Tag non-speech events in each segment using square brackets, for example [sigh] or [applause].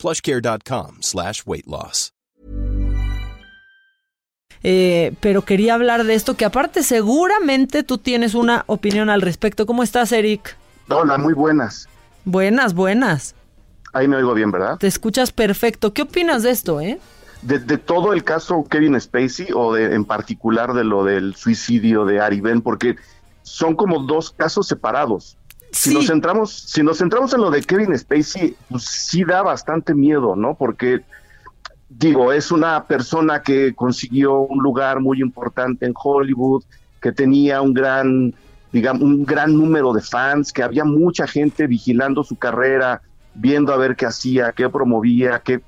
plushcare.com slash weight loss. Eh, pero quería hablar de esto, que aparte seguramente tú tienes una opinión al respecto. ¿Cómo estás, Eric? Hola, muy buenas. Buenas, buenas. Ahí me oigo bien, ¿verdad? Te escuchas perfecto. ¿Qué opinas de esto, eh? De, de todo el caso Kevin Spacey o de, en particular de lo del suicidio de Ari Ben, porque son como dos casos separados. Si Sí. nos centramos, si nos centramos en lo de Kevin Spacey, pues sí da bastante miedo, ¿no? Porque digo, es una persona que consiguió un lugar muy importante en Hollywood, que tenía un gran, digamos, un gran número de fans, que había mucha gente vigilando su carrera, viendo a ver qué hacía, qué promovía, qué,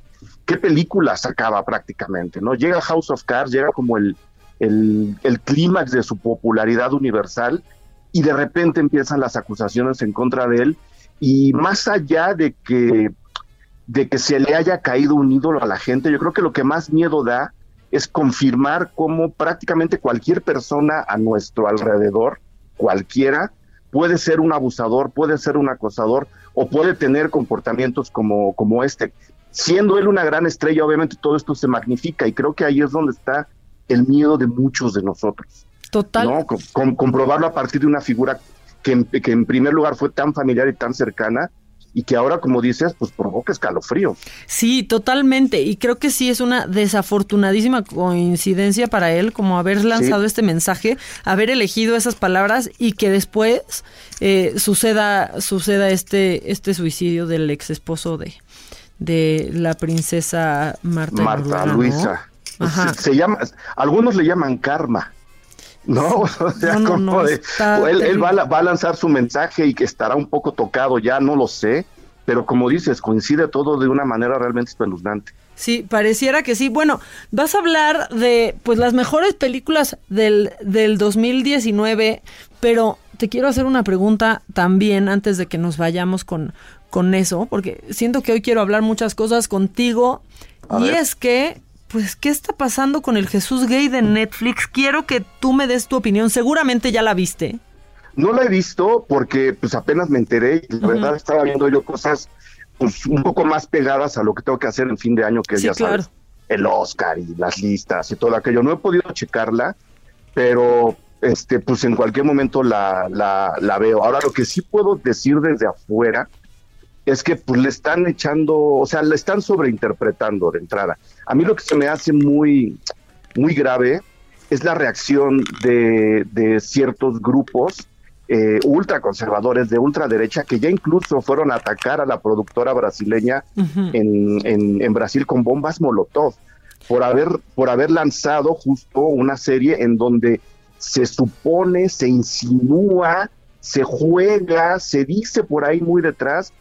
qué película sacaba prácticamente, ¿no? Llega House of Cards, llega como el, el, el clímax de su popularidad universal y de repente empiezan las acusaciones en contra de él y más allá de que de que se le haya caído un ídolo a la gente, yo creo que lo que más miedo da es confirmar cómo prácticamente cualquier persona a nuestro alrededor, cualquiera, puede ser un abusador, puede ser un acosador o puede tener comportamientos como, como este. Siendo él una gran estrella, obviamente todo esto se magnifica y creo que ahí es donde está el miedo de muchos de nosotros. Total. ¿no? Com- com- comprobarlo a partir de una figura que en, que en primer lugar fue tan familiar y tan cercana y que ahora, como dices, pues provoca escalofrío. Sí, totalmente. Y creo que sí es una desafortunadísima coincidencia para él, como haber lanzado este mensaje, haber elegido esas palabras y que después eh, suceda, suceda este, este suicidio del ex esposo de, de la princesa Marta, Marta. Luisa. Ajá. Se, se llama, algunos le llaman karma. No, [laughs] o sea, No, no, como no, de- él, él va, a, va lanzar su mensaje y que estará un poco tocado ya, no lo sé, pero como dices, coincide todo de una manera realmente espeluznante. Sí, pareciera que sí. Bueno, vas a hablar de pues las mejores películas del, del 2019, pero te quiero hacer una pregunta también antes de que nos vayamos con, con eso, porque siento que hoy quiero hablar muchas cosas contigo. A y ver. es que, pues, ¿qué está pasando con el Jesús gay de Netflix? Quiero que tú me des tu opinión. Seguramente ya la viste. No la he visto porque pues apenas me enteré y la verdad estaba viendo yo cosas pues un poco más pegadas a lo que tengo que hacer en fin de año, que Sí, ya sabes, claro. el Oscar y las listas y todo aquello. No he podido checarla, pero este pues en cualquier momento la, la, la veo. Ahora lo que sí puedo decir desde afuera es que pues le están echando, o sea, le están sobreinterpretando de entrada. A mí lo que se me hace muy, muy grave es la reacción de, de ciertos grupos eh, ultraconservadores de ultraderecha que ya incluso fueron a atacar a la productora brasileña en, en, en Brasil con bombas Molotov por haber, por haber lanzado justo una serie en donde se supone, se insinúa, se juega, se dice por ahí muy detrás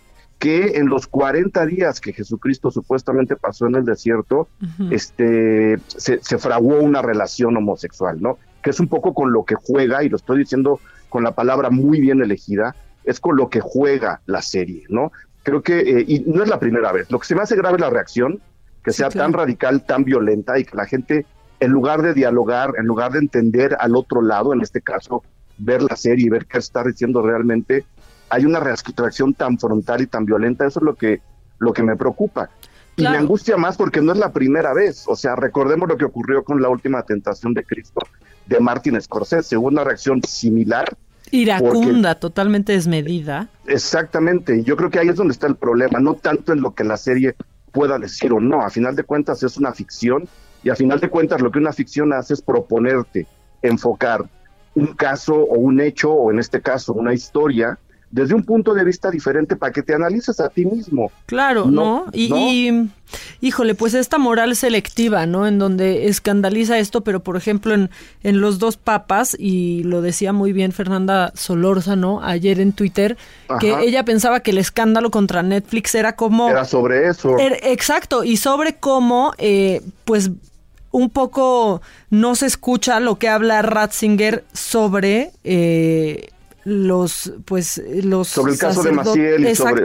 que en los 40 días que Jesucristo supuestamente pasó en el desierto, este, se, se fraguó una relación homosexual, ¿no? Que es un poco con lo que juega, y lo estoy diciendo con la palabra muy bien elegida, es con lo que juega la serie, ¿no? Creo que, eh, y no es la primera vez, lo que se me hace grave es la reacción, que Sí, sea claro. tan radical, tan violenta, y que la gente, en lugar de dialogar, en lugar de entender al otro lado, en este caso, ver la serie y ver qué está diciendo realmente, hay una reacción tan frontal y tan violenta, eso es lo que, lo que me preocupa. Y Claro. me angustia más porque no es la primera vez. O sea, recordemos lo que ocurrió con la última tentación de Cristo de Martin Scorsese. Hubo una reacción similar. Iracunda, totalmente desmedida. Exactamente. Yo creo que ahí es donde está el problema. No tanto en lo que la serie pueda decir o no. A final de cuentas es una ficción. Y a final de cuentas lo que una ficción hace es proponerte, enfocar un caso o un hecho, o en este caso una historia, desde un punto de vista diferente para que te analices a ti mismo. Claro, ¿no? Y, híjole, pues esta moral selectiva, ¿no? En donde escandaliza esto, pero por ejemplo en, en los dos papas, y lo decía muy bien Fernanda Solórzano ayer en Twitter, que ella pensaba que el escándalo contra Netflix era como... Era sobre eso. Exacto, y sobre cómo, eh, pues un poco no se escucha lo que habla Ratzinger sobre eh, los pues los sobre el caso de Maciel y sobre,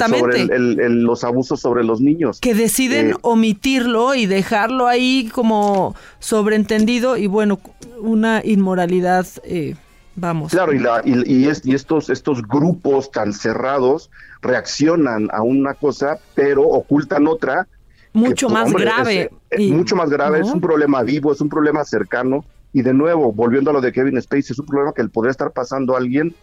los abusos sobre los niños. Que deciden eh, omitirlo y dejarlo ahí como sobreentendido y bueno una inmoralidad eh, vamos. Claro y, la, y, y, estos estos grupos tan cerrados reaccionan a una cosa pero ocultan otra mucho más grave es, mucho más grave es un problema vivo es un problema cercano. Y de nuevo volviendo a lo de Kevin Spacey es un problema que le podría estar pasando a alguien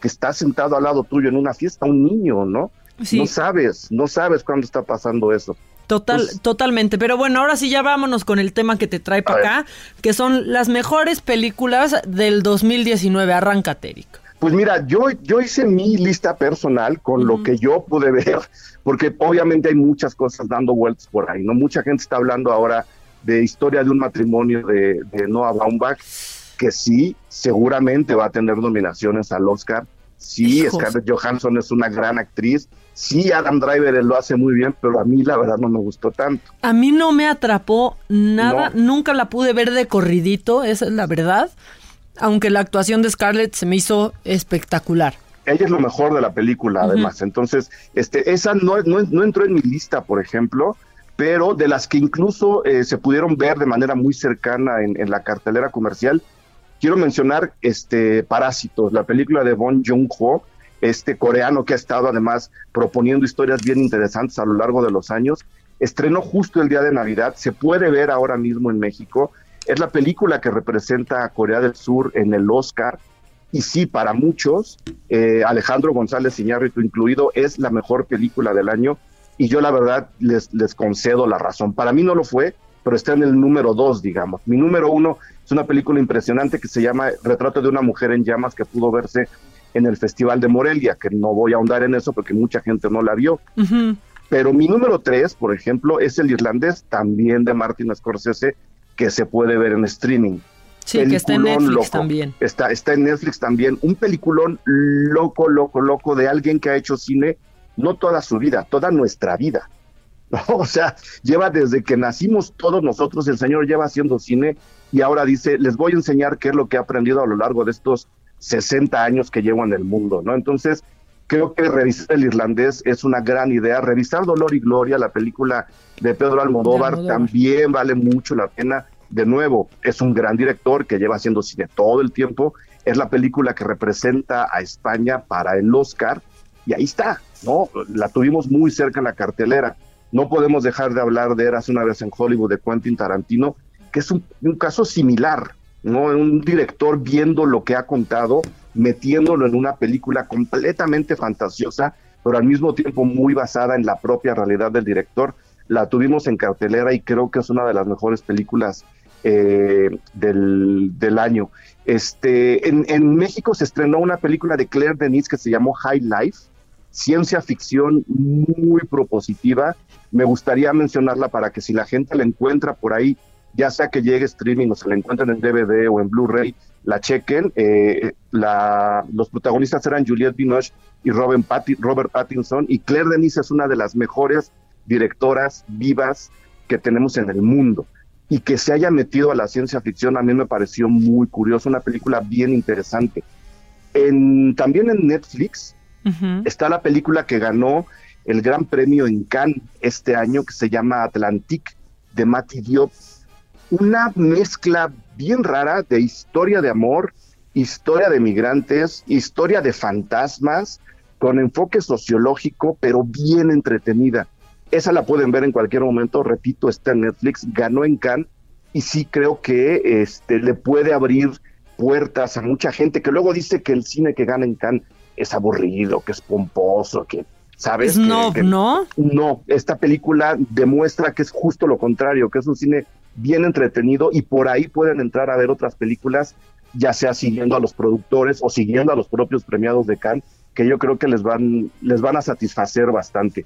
que está sentado al lado tuyo en una fiesta, un niño, ¿no? No sabes, no sabes cuándo está pasando eso. Total, pues totalmente. Pero bueno, ahora sí ya vámonos con el tema que te trae para acá, que son las mejores películas del 2019. Arráncate, Eric. Pues mira, yo, yo hice mi lista personal con lo que yo pude ver, porque obviamente hay muchas cosas dando vueltas por ahí, ¿no? Mucha gente está hablando ahora de historia de un matrimonio de, de Noah Baumbach que sí, seguramente va a tener nominaciones al Oscar. Sí, Scarlett Johansson es una gran actriz. Sí, Adam Driver lo hace muy bien, pero a mí la verdad no me gustó tanto. A mí no me atrapó nada, nunca la pude ver de corridito, esa es la verdad. Aunque la actuación de Scarlett se me hizo espectacular. Ella es lo mejor de la película, además. Entonces, este, esa no, no, entró en mi lista, por ejemplo, pero de las que incluso eh, se pudieron ver de manera muy cercana en, en la cartelera comercial, Quiero mencionar este Parásitos, la película de Bong Joon-ho, este coreano que ha estado además proponiendo historias bien interesantes a lo largo de los años. Estrenó justo el día de Navidad, se puede ver ahora mismo en México. Es la película que representa a Corea del Sur en el Oscar. Y sí, para muchos, eh, Alejandro González Iñárritu incluido, es la mejor película del año. Y yo la verdad les concedo la razón. Para mí no lo fue, pero está en el número dos, digamos. Mi número uno es una película impresionante que se llama Retrato de una mujer en llamas que pudo verse en el Festival de Morelia, que no voy a ahondar en eso porque mucha gente no la vio. Pero mi número tres, por ejemplo, es el irlandés, también de Martin Scorsese, que se puede ver en streaming. Sí, que está en Netflix también. Está, está en Netflix también. Un peliculón loco, loco, loco de alguien que ha hecho cine no toda su vida, toda nuestra vida. [laughs] O sea, lleva desde que nacimos todos nosotros, el Señor lleva haciendo cine y ahora dice, les voy a enseñar qué es lo que he aprendido a lo largo de estos 60 años que llevo en el mundo, ¿no? Entonces, creo que revisar el irlandés es una gran idea. Revisar Dolor y Gloria, la película de Pedro Almodóvar, también vale mucho la pena. De nuevo, es un gran director que lleva haciendo cine todo el tiempo. Es la película que representa a España para el Oscar. Y ahí está, ¿no? La tuvimos muy cerca en la cartelera. No podemos dejar de hablar de Eras una vez en Hollywood de Quentin Tarantino, que es un, caso similar, ¿no? Un director viendo lo que ha contado, metiéndolo en una película completamente fantasiosa, pero al mismo tiempo muy basada en la propia realidad del director. La tuvimos en cartelera y creo que es una de las mejores películas eh, del, del, año. Este, en, en, México se estrenó una película de Claire Denis que se llamó High Life, ciencia ficción muy propositiva. Me gustaría mencionarla para que si la gente la encuentra por ahí, ya sea que llegue streaming o se la encuentren en DVD o en Blu-ray, la chequen. Eh, la, los protagonistas eran Juliette Binoche y Robert Pattinson, y Claire Denis es una de las mejores directoras vivas que tenemos en el mundo. Y que se haya metido a la ciencia ficción a mí me pareció muy curioso, una película bien interesante. También en Netflix Está la película que ganó el Gran Premio en Cannes este año, que se llama Atlantique, de Mati Diop. Una mezcla bien rara de historia de amor, historia de migrantes, historia de fantasmas, con enfoque sociológico, pero bien entretenida. Esa la pueden ver en cualquier momento, repito, está en Netflix, ganó en Cannes y sí creo que este le puede abrir puertas a mucha gente que luego dice que el cine que gana en Cannes es aburrido, que es pomposo, que ¿sabes? No, ¿no? No, esta película demuestra que es justo lo contrario, que es un cine bien entretenido y por ahí pueden entrar a ver otras películas, ya sea siguiendo a los productores o siguiendo a los propios premiados de Cannes, que yo creo que les van, les van a satisfacer bastante.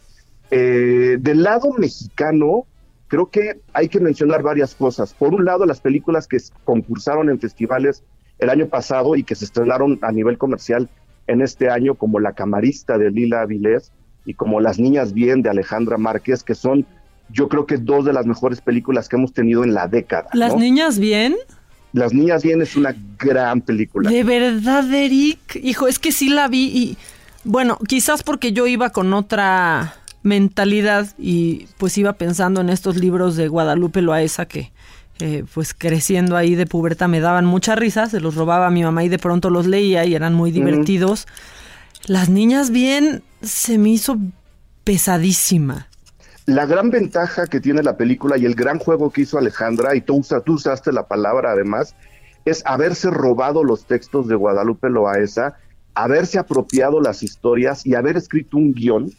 Eh, del lado mexicano, creo que hay que mencionar varias cosas. Por un lado, las películas que concursaron en festivales el año pasado y que se estrenaron a nivel comercial en este año, como La Camarista de Lila Avilés y como Las Niñas Bien de Alejandra Márquez, que son, yo creo que dos de las mejores películas que hemos tenido en la década. ¿Las Niñas Bien? Las Niñas Bien es una gran película. De verdad, Eric. Hijo, es que sí la vi y, bueno, quizás porque yo iba con otra mentalidad y pues iba pensando en estos libros de Guadalupe Loaesa que eh, pues creciendo ahí de puberta me daban mucha risa, se los robaba a mi mamá y de pronto los leía y eran muy divertidos. Las niñas bien se me hizo pesadísima. La gran ventaja que tiene la película y el gran juego que hizo Alejandra, y tú, tú usaste la palabra además, es haberse robado los textos de Guadalupe Loaesa, haberse apropiado las historias y haber escrito un guion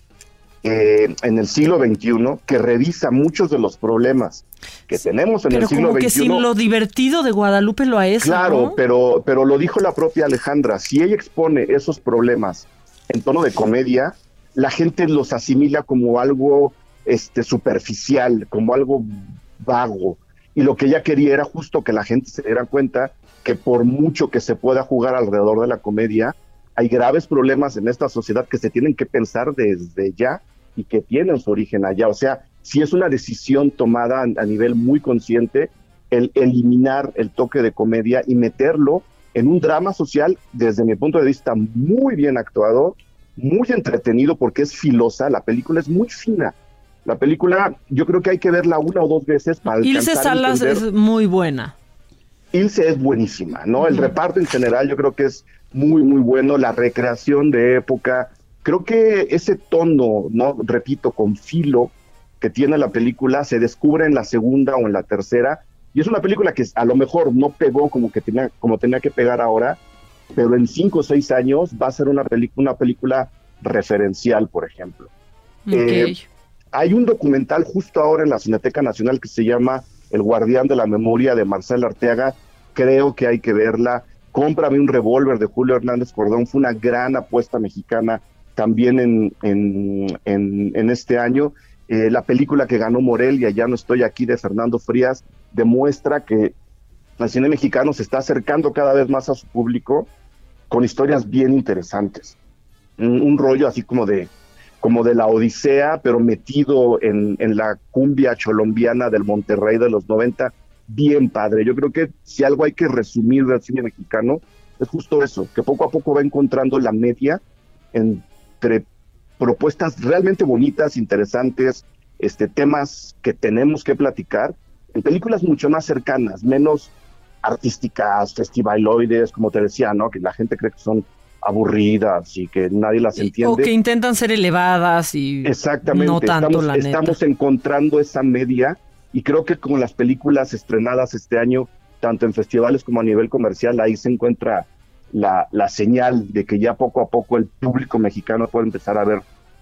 eh, en el siglo XXI que revisa muchos de los problemas que tenemos en el siglo como que sin lo divertido de Guadalupe lo es. Claro, pero, pero lo dijo la propia Alejandra. Si ella expone esos problemas en tono de comedia, la gente los asimila como algo este, superficial, como algo vago. Y lo que ella quería era justo que la gente se diera cuenta que por mucho que se pueda jugar alrededor de la comedia, hay graves problemas en esta sociedad que se tienen que pensar desde ya y que tienen su origen allá. O sea, si es una decisión tomada a, nivel muy consciente el eliminar el toque de comedia y meterlo en un drama social, desde mi punto de vista, muy bien actuado, muy entretenido porque es filosa, la película es muy fina. La película, yo creo que hay que verla una o dos veces para Ilse Salas es muy buena. Ilse es buenísima, ¿no? El reparto en general yo creo que es muy, muy bueno. La recreación de época, Creo que ese tono, no repito, con filo que tiene la película se descubre en la segunda o en la tercera y es una película que a lo mejor no pegó como que tenía como tenía que pegar ahora, pero en cinco o seis años va a ser una película una película referencial, por ejemplo. Eh, hay un documental justo ahora en la Cineteca Nacional que se llama El Guardián de la Memoria de Marcel Arteaga. Creo que hay que verla. Cómprame un revólver de Julio Hernández Cordón. Fue una gran apuesta mexicana también en, en, en, este año. Eh, la película que ganó Morelia, Ya no estoy aquí, de Fernando Frías, demuestra que el cine mexicano se está acercando cada vez más a su público con historias bien interesantes. Un, rollo así como de, como de la Odisea, pero metido en, en la cumbia cholombiana del Monterrey de los 90, bien padre. Yo creo que si algo hay que resumir del cine mexicano, es justo eso, que poco a poco va encontrando la media en entre propuestas realmente bonitas, interesantes, este, temas que tenemos que platicar, en películas mucho más cercanas, menos artísticas, festivaloides, como te decía, ¿no? Que la gente cree que son aburridas y que nadie las entiende. O que intentan ser elevadas y Exactamente. no tanto estamos, la estamos encontrando esa media y creo que con las películas estrenadas este año, tanto en festivales como a nivel comercial, ahí se encuentra la, la señal de que ya poco a poco el público mexicano puede empezar a ver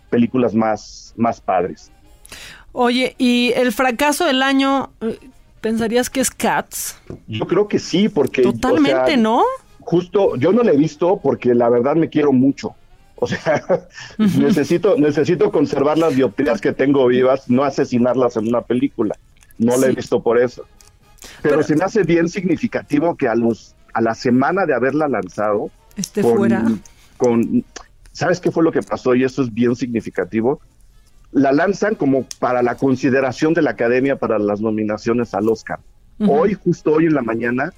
películas más, más padres. Oye, ¿y el fracaso del año eh, pensarías que es Cats? Yo creo que sí, porque... Totalmente, ¿no? Justo, yo no la he visto porque la verdad me quiero mucho. O sea, [laughs] necesito, necesito conservar las dioptrías que tengo vivas, no asesinarlas en una película. No la he visto por eso. Pero, Pero, se me hace bien significativo que a los a la semana de haberla lanzado. Esté fuera. Con, ¿Sabes qué fue lo que pasó? Y eso es bien significativo. La lanzan como para la consideración de la academia para las nominaciones al Oscar. Hoy, justo hoy en la mañana,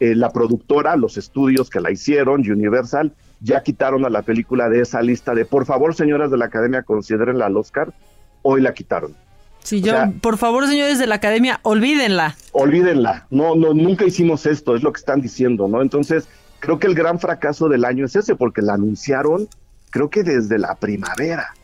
eh, la productora, los estudios que la hicieron, Universal, ya quitaron a la película de esa lista de por favor, señoras de la academia, considérenla al Oscar. Hoy la quitaron. Sí, yo, por favor, señores de la academia, olvídenla. Olvídenla. No, no, nunca hicimos esto, es lo que están diciendo, ¿no? Entonces, creo que el gran fracaso del año es ese, porque la anunciaron, creo que desde la primavera.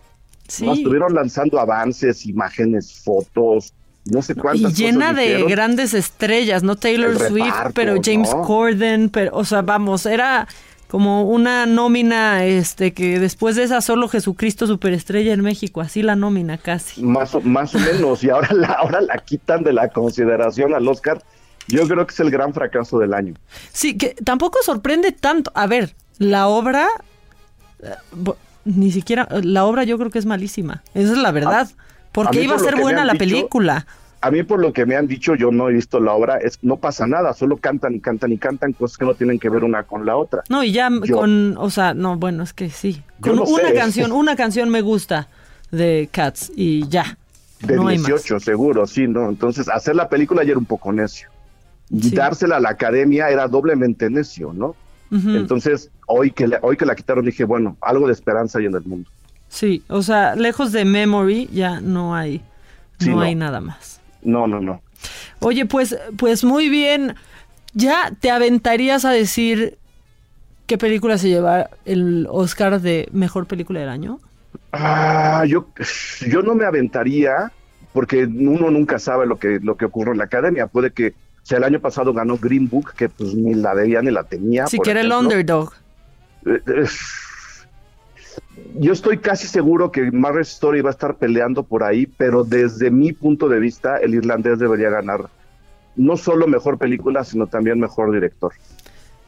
Sí. Estuvieron lanzando avances, imágenes, fotos, no sé cuántas. Y llena de grandes estrellas, no Taylor Swift, pero James Corden, pero, o sea, vamos, era como una nómina este que después de esa solo Jesucristo superestrella en México, así la nómina casi. Más o, más o menos, y ahora la, ahora la quitan de la consideración al Oscar. Yo creo que es el gran fracaso del año. Sí, que tampoco sorprende tanto. A ver, la obra eh, ni siquiera, la obra yo creo que es malísima. Esa es la verdad. porque iba a ser buena la película. A mí por lo que me han dicho, yo no he visto la obra, es no pasa nada, solo cantan y cantan y cantan cosas que no tienen que ver una con la otra. No, y ya con, o sea, no, bueno, es que sí. Con una [laughs] canción, una canción me gusta de Cats y ya. De 18, seguro, sí, ¿no? Entonces, hacer la película ya era un poco necio. Dársela a la academia era doblemente necio, ¿no? Entonces, hoy que, hoy que la quitaron dije, bueno, algo de esperanza hay en el mundo. Sí, o sea, lejos de Memory ya no hay, no, hay nada más. No, no, no. Oye, pues, pues muy bien. ¿Ya te aventarías a decir qué película se lleva el Oscar de Mejor Película del Año? Ah, yo, yo no me aventaría porque uno nunca sabe lo que, lo que ocurre en la academia. Puede que sea, el año pasado ganó Green Book, que pues ni la veía ni la tenía. Si quiere el underdog. Eh, eh, yo estoy casi seguro que Marriage Story va a estar peleando por ahí, pero desde mi punto de vista, el irlandés debería ganar no solo mejor película, sino también mejor director.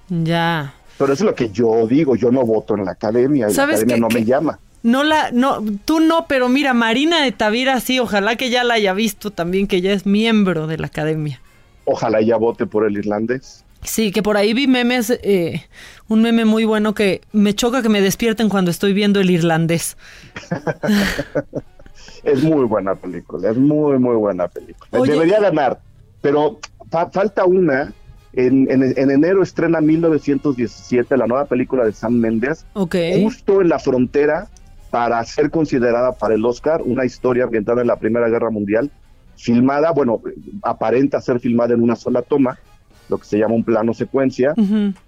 Ya. Pero eso es lo que yo digo, yo no voto en la academia, la academia no me llama. No la, no, tú no, pero mira, Marina de Tavira sí, ojalá que ya la haya visto también, que ya es miembro de la academia. Ojalá ya vote por el irlandés. Sí, que por ahí vi memes, eh, un meme muy bueno que me choca que me despierten cuando estoy viendo el irlandés. [laughs] es muy buena película, es muy, muy buena película. Debería ganar, pero falta una. En, en, enero estrena 1917 la nueva película de Sam Mendes, justo en la frontera para ser considerada para el Oscar, una historia ambientada en la Primera Guerra Mundial, filmada, bueno, aparenta ser filmada en una sola toma, lo que se llama un plano secuencia.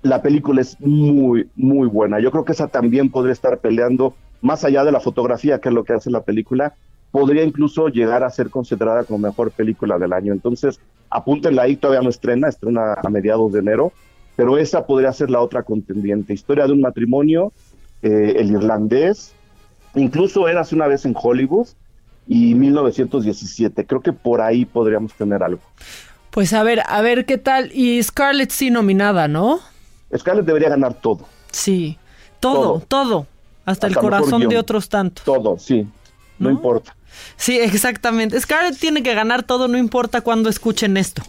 La película es muy, muy buena. Yo creo que esa también podría estar peleando, más allá de la fotografía, que es lo que hace la película, podría incluso llegar a ser considerada como mejor película del año. Entonces, apúntenla ahí, todavía no estrena, estrena a mediados de enero, pero esa podría ser la otra contendiente. Historia de un matrimonio, eh, el irlandés, incluso era hace una vez en Hollywood, y 1917. Creo que por ahí podríamos tener algo. Pues a ver, a ver qué tal. Y Scarlett sí nominada, ¿no? Scarlett debería ganar todo. Sí, todo, todo. Hasta, el corazón de otros tantos. Todo, sí. No, importa. Sí, exactamente. Scarlett tiene que ganar todo, no importa cuando escuchen esto.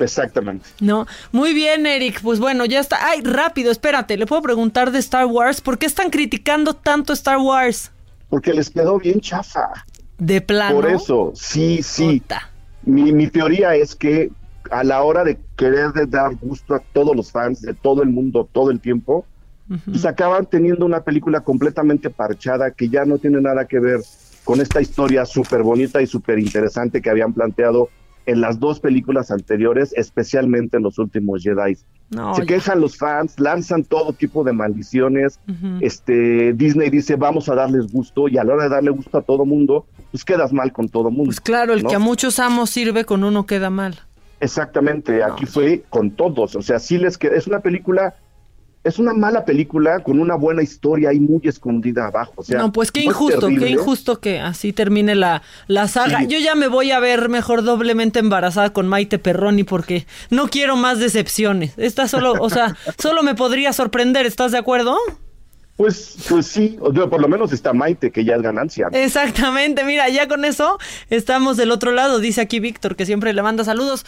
Exactamente. No, muy bien, Eric. Pues bueno, ya está. Ay, rápido, espérate. Le puedo preguntar de Star Wars. ¿Por qué están criticando tanto Star Wars? Porque les quedó bien chafa. De plano. Por eso, sí, sí. Mi, mi, teoría es que a la hora de querer dar gusto a todos los fans de todo el mundo todo el tiempo, pues acaban teniendo una película completamente parchada que ya no tiene nada que ver con esta historia súper bonita y súper interesante que habían planteado en las dos películas anteriores, especialmente en los últimos Jedi. se quejan los fans, lanzan todo tipo de maldiciones. Este Disney dice vamos a darles gusto y a la hora de darle gusto a todo mundo, pues quedas mal con todo mundo. Pues claro, el que a muchos amos sirve con uno queda mal. Exactamente, aquí fue con todos, o sea, sí les queda, es una película es una mala película con una buena historia ahí muy escondida abajo. O sea, no, pues qué injusto, qué injusto que así termine la, la saga. Yo ya me voy a ver mejor doblemente embarazada con Maite Perroni porque no quiero más decepciones. Esta solo, o sea, solo me podría sorprender, ¿estás de acuerdo? Pues, pues sí, por lo menos está Maite, que ya es ganancia. Exactamente, mira, ya con eso estamos del otro lado, dice aquí Víctor, que siempre le manda saludos.